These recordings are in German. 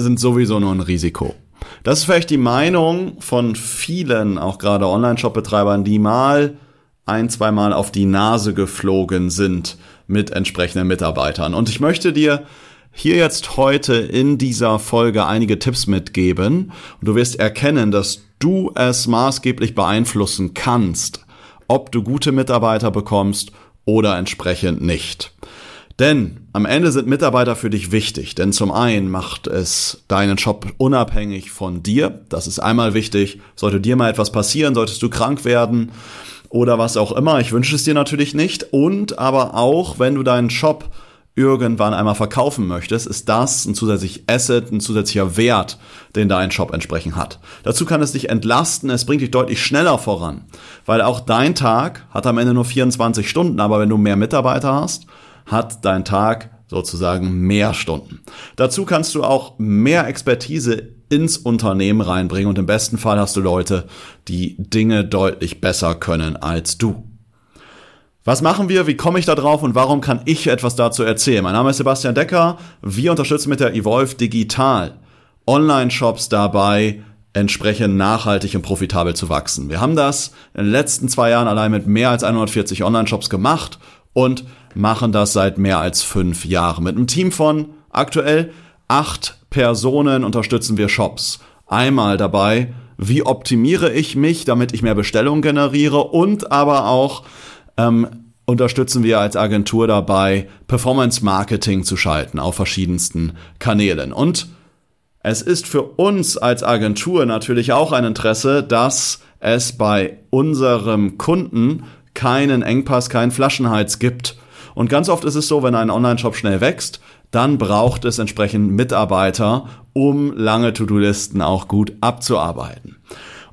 sind sowieso nur ein Risiko. Das ist vielleicht die Meinung von vielen, auch gerade Online-Shop-Betreibern, die mal ein, zweimal auf die Nase geflogen sind mit entsprechenden Mitarbeitern. Und ich möchte dir hier jetzt heute in dieser Folge einige Tipps mitgeben und du wirst erkennen, dass du es maßgeblich beeinflussen kannst, ob du gute Mitarbeiter bekommst oder entsprechend nicht. Denn am Ende sind Mitarbeiter für dich wichtig, denn zum einen macht es deinen Job unabhängig von dir. Das ist einmal wichtig. Sollte dir mal etwas passieren, solltest du krank werden, oder was auch immer. Ich wünsche es dir natürlich nicht. Und aber auch, wenn du deinen Shop irgendwann einmal verkaufen möchtest, ist das ein zusätzlicher Asset, ein zusätzlicher Wert, den dein Shop entsprechend hat. Dazu kann es dich entlasten, es bringt dich deutlich schneller voran, weil auch dein Tag hat am Ende nur 24 Stunden, aber wenn du mehr Mitarbeiter hast, hat dein Tag sozusagen mehr Stunden. Dazu kannst du auch mehr Expertise ins Unternehmen reinbringen und im besten Fall hast du Leute, die Dinge deutlich besser können als du. Was machen wir? Wie komme ich da drauf und warum kann ich etwas dazu erzählen? Mein Name ist Sebastian Decker. Wir unterstützen mit der Evolve Digital Online-Shops dabei, entsprechend nachhaltig und profitabel zu wachsen. Wir haben das in den letzten zwei Jahren allein mit mehr als 140 Online-Shops gemacht und machen das seit mehr als fünf Jahren. Mit einem Team von aktuell acht Personen unterstützen wir Shops. Einmal dabei, wie optimiere ich mich, damit ich mehr Bestellungen generiere und aber auch ähm, unterstützen wir als Agentur dabei, Performance Marketing zu schalten auf verschiedensten Kanälen. Und es ist für uns als Agentur natürlich auch ein Interesse, dass es bei unserem Kunden keinen Engpass, keinen Flaschenhals gibt. Und ganz oft ist es so, wenn ein Online-Shop schnell wächst, dann braucht es entsprechend Mitarbeiter, um lange To-Do-Listen auch gut abzuarbeiten.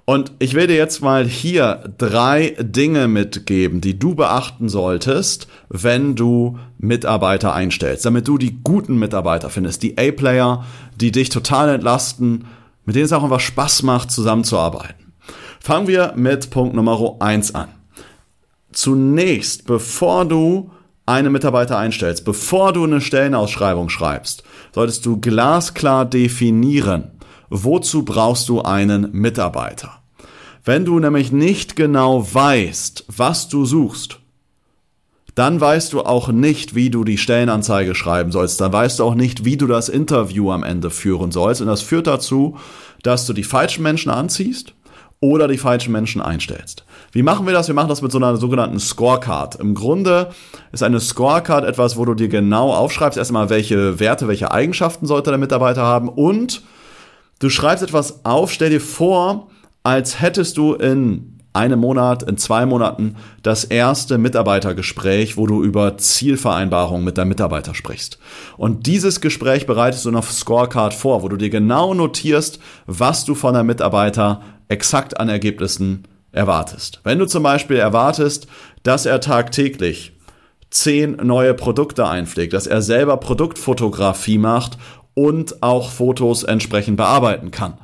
Und ich dir jetzt mal hier drei Dinge mitgeben, die du beachten solltest, wenn du Mitarbeiter einstellst, damit du die guten Mitarbeiter findest, die A-Player, die dich total entlasten, mit denen es auch einfach Spaß macht, zusammenzuarbeiten. Fangen wir mit Punkt Nummer eins an. Zunächst, bevor du eine Mitarbeiter einstellst, bevor du eine Stellenausschreibung schreibst, solltest du glasklar definieren, wozu brauchst du einen Mitarbeiter. Wenn du nämlich nicht genau weißt, was du suchst, dann weißt du auch nicht, wie du die Stellenanzeige schreiben sollst. Dann weißt du auch nicht, wie du das Interview am Ende führen sollst. Und das führt dazu, dass du die falschen Menschen anziehst oder die falschen Menschen einstellst. Wie machen wir das? Wir machen das mit so einer sogenannten Scorecard. Im Grunde ist eine Scorecard etwas, wo du dir genau aufschreibst, erstmal welche Werte, welche Eigenschaften sollte der Mitarbeiter haben und du schreibst etwas auf, stell dir vor, als hättest du in einem Monat, in zwei Monaten das erste Mitarbeitergespräch, wo du über Zielvereinbarungen mit deinem Mitarbeiter sprichst. Und dieses Gespräch bereitest du auf Scorecard vor, wo du dir genau notierst, was du von deinem Mitarbeiter exakt an Ergebnissen erwartest. Wenn du zum Beispiel erwartest, dass er tagtäglich zehn neue Produkte einpflegt, dass er selber Produktfotografie macht und auch Fotos entsprechend bearbeiten kann,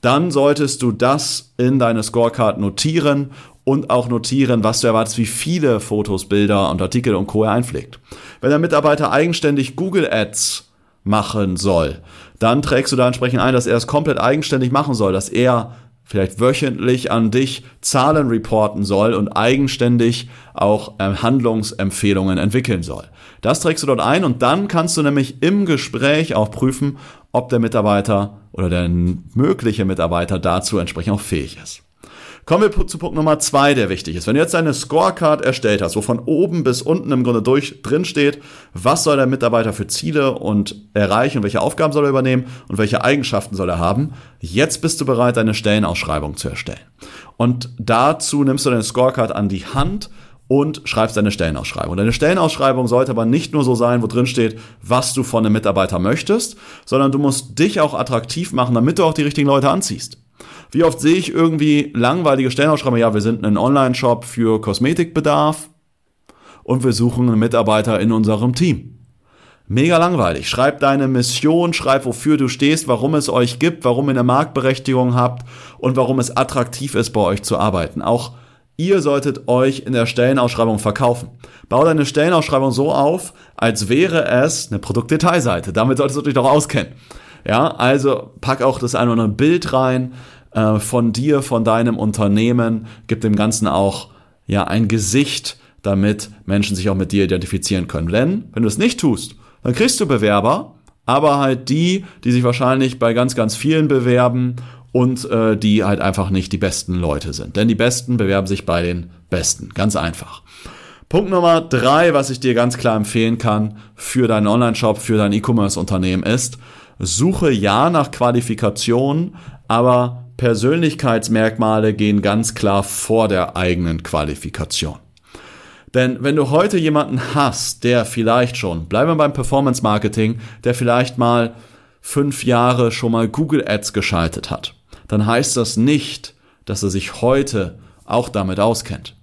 dann solltest du das in deine Scorecard notieren und auch notieren, was du erwartest, wie viele Fotos, Bilder und Artikel und Co. er einpflegt. Wenn der Mitarbeiter eigenständig Google Ads machen soll, dann trägst du da entsprechend ein, dass er es komplett eigenständig machen soll, dass er vielleicht wöchentlich an dich Zahlen reporten soll und eigenständig auch äh, Handlungsempfehlungen entwickeln soll. Das trägst du dort ein und dann kannst du nämlich im Gespräch auch prüfen, ob der Mitarbeiter oder der mögliche Mitarbeiter dazu entsprechend auch fähig ist. Kommen wir zu Punkt Nummer zwei, der wichtig ist. Wenn du jetzt eine Scorecard erstellt hast, wo von oben bis unten im Grunde durch drin steht, was soll der Mitarbeiter für Ziele und erreichen, welche Aufgaben soll er übernehmen und welche Eigenschaften soll er haben, jetzt bist du bereit, deine Stellenausschreibung zu erstellen. Und dazu nimmst du deine Scorecard an die Hand und schreibst deine Stellenausschreibung. Deine Stellenausschreibung sollte aber nicht nur so sein, wo drin steht, was du von einem Mitarbeiter möchtest, sondern du musst dich auch attraktiv machen, damit du auch die richtigen Leute anziehst. Wie oft sehe ich irgendwie langweilige Stellenausschreibungen? Ja, wir sind ein Online-Shop für Kosmetikbedarf und wir suchen einen Mitarbeiter in unserem Team. Mega langweilig. Schreib deine Mission, schreib, wofür du stehst, warum es euch gibt, warum ihr eine Marktberechtigung habt und warum es attraktiv ist, bei euch zu arbeiten. Auch ihr solltet euch in der Stellenausschreibung verkaufen. Bau deine Stellenausschreibung so auf, als wäre es eine Produktdetailseite. Damit solltest du dich doch auskennen. Ja, also pack auch das eine oder andere Bild rein äh, von dir, von deinem Unternehmen, gib dem Ganzen auch ja ein Gesicht, damit Menschen sich auch mit dir identifizieren können. Denn wenn du es nicht tust, dann kriegst du Bewerber, aber halt die, die sich wahrscheinlich bei ganz, ganz vielen bewerben und äh, die halt einfach nicht die besten Leute sind. Denn die Besten bewerben sich bei den Besten. Ganz einfach. Punkt Nummer drei, was ich dir ganz klar empfehlen kann für deinen Online-Shop, für dein E-Commerce-Unternehmen ist, suche ja nach Qualifikation, aber Persönlichkeitsmerkmale gehen ganz klar vor der eigenen Qualifikation. Denn wenn du heute jemanden hast, der vielleicht schon, bleiben wir beim Performance Marketing, der vielleicht mal fünf Jahre schon mal Google Ads geschaltet hat, dann heißt das nicht, dass er sich heute auch damit auskennt.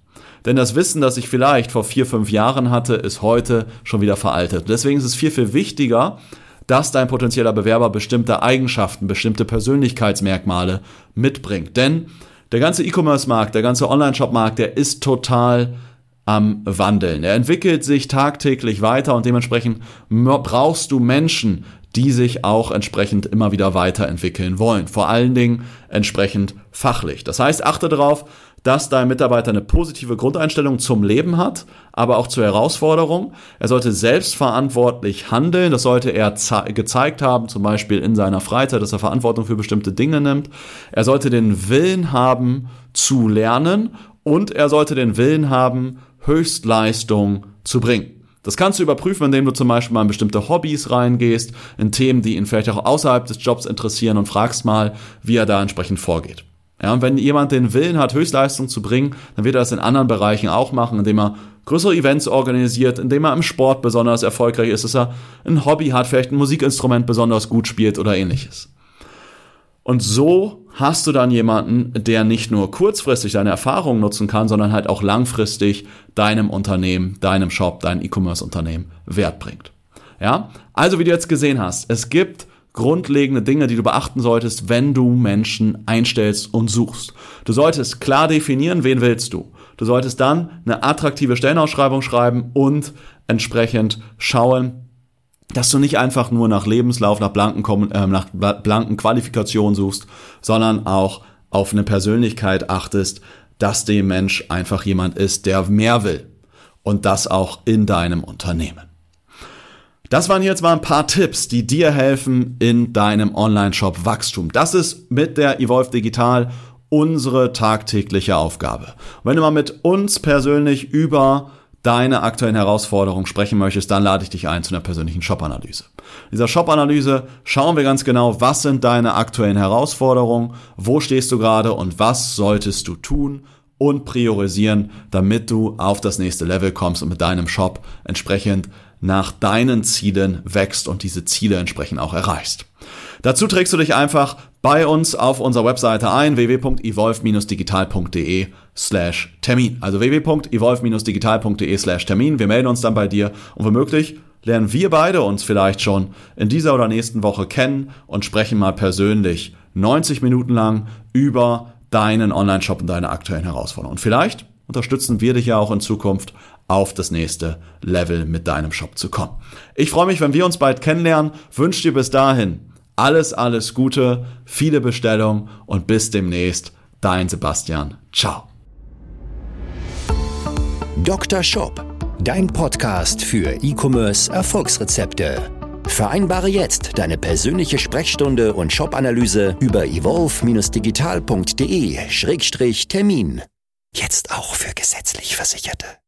Denn das Wissen, das ich vielleicht vor vier, fünf Jahren hatte, ist heute schon wieder veraltet. Deswegen ist es viel, viel wichtiger, dass dein potenzieller Bewerber bestimmte Eigenschaften, bestimmte Persönlichkeitsmerkmale mitbringt. Denn der ganze E-Commerce-Markt, der ganze Online-Shop-Markt, der ist total am Wandeln. Er entwickelt sich tagtäglich weiter und dementsprechend brauchst du Menschen, die sich auch entsprechend immer wieder weiterentwickeln wollen. Vor allen Dingen entsprechend fachlich. Das heißt, achte darauf, dass dein Mitarbeiter eine positive Grundeinstellung zum Leben hat, aber auch zur Herausforderung. Er sollte selbstverantwortlich handeln. Das sollte er gezeigt haben, zum Beispiel in seiner Freizeit, dass er Verantwortung für bestimmte Dinge nimmt. Er sollte den Willen haben zu lernen und er sollte den Willen haben, Höchstleistung zu bringen. Das kannst du überprüfen, indem du zum Beispiel mal in bestimmte Hobbys reingehst, in Themen, die ihn vielleicht auch außerhalb des Jobs interessieren und fragst mal, wie er da entsprechend vorgeht. Ja, und wenn jemand den Willen hat, Höchstleistung zu bringen, dann wird er das in anderen Bereichen auch machen, indem er größere Events organisiert, indem er im Sport besonders erfolgreich ist, dass er ein Hobby hat, vielleicht ein Musikinstrument besonders gut spielt oder ähnliches. Und so hast du dann jemanden, der nicht nur kurzfristig deine Erfahrungen nutzen kann, sondern halt auch langfristig deinem Unternehmen, deinem Shop, dein E-Commerce-Unternehmen Wert bringt. Ja? Also wie du jetzt gesehen hast, es gibt grundlegende Dinge, die du beachten solltest, wenn du Menschen einstellst und suchst. Du solltest klar definieren, wen willst du. Du solltest dann eine attraktive Stellenausschreibung schreiben und entsprechend schauen, dass du nicht einfach nur nach Lebenslauf, nach blanken, äh, nach blanken Qualifikationen suchst, sondern auch auf eine Persönlichkeit achtest, dass der Mensch einfach jemand ist, der mehr will. Und das auch in deinem Unternehmen. Das waren jetzt mal ein paar Tipps, die dir helfen in deinem Online-Shop Wachstum. Das ist mit der Evolve Digital unsere tagtägliche Aufgabe. Wenn du mal mit uns persönlich über deine aktuellen Herausforderungen sprechen möchtest, dann lade ich dich ein zu einer persönlichen Shop-Analyse. In dieser Shop-Analyse schauen wir ganz genau, was sind deine aktuellen Herausforderungen, wo stehst du gerade und was solltest du tun und priorisieren, damit du auf das nächste Level kommst und mit deinem Shop entsprechend nach deinen Zielen wächst und diese Ziele entsprechend auch erreichst. Dazu trägst du dich einfach bei uns auf unserer Webseite ein, www.evolve-digital.de slash Termin. Also www.evolve-digital.de slash Termin. Wir melden uns dann bei dir und womöglich lernen wir beide uns vielleicht schon in dieser oder nächsten Woche kennen und sprechen mal persönlich 90 Minuten lang über deinen Online-Shop und deine aktuellen Herausforderungen. Und vielleicht unterstützen wir dich ja auch in Zukunft auf das nächste Level mit deinem Shop zu kommen. Ich freue mich, wenn wir uns bald kennenlernen. Wünsche dir bis dahin alles, alles Gute, viele Bestellungen und bis demnächst. Dein Sebastian. Ciao. Dr. Shop, dein Podcast für E-Commerce Erfolgsrezepte. Vereinbare jetzt deine persönliche Sprechstunde und Shop-Analyse über evolve-digital.de-termin. Jetzt auch für gesetzlich Versicherte.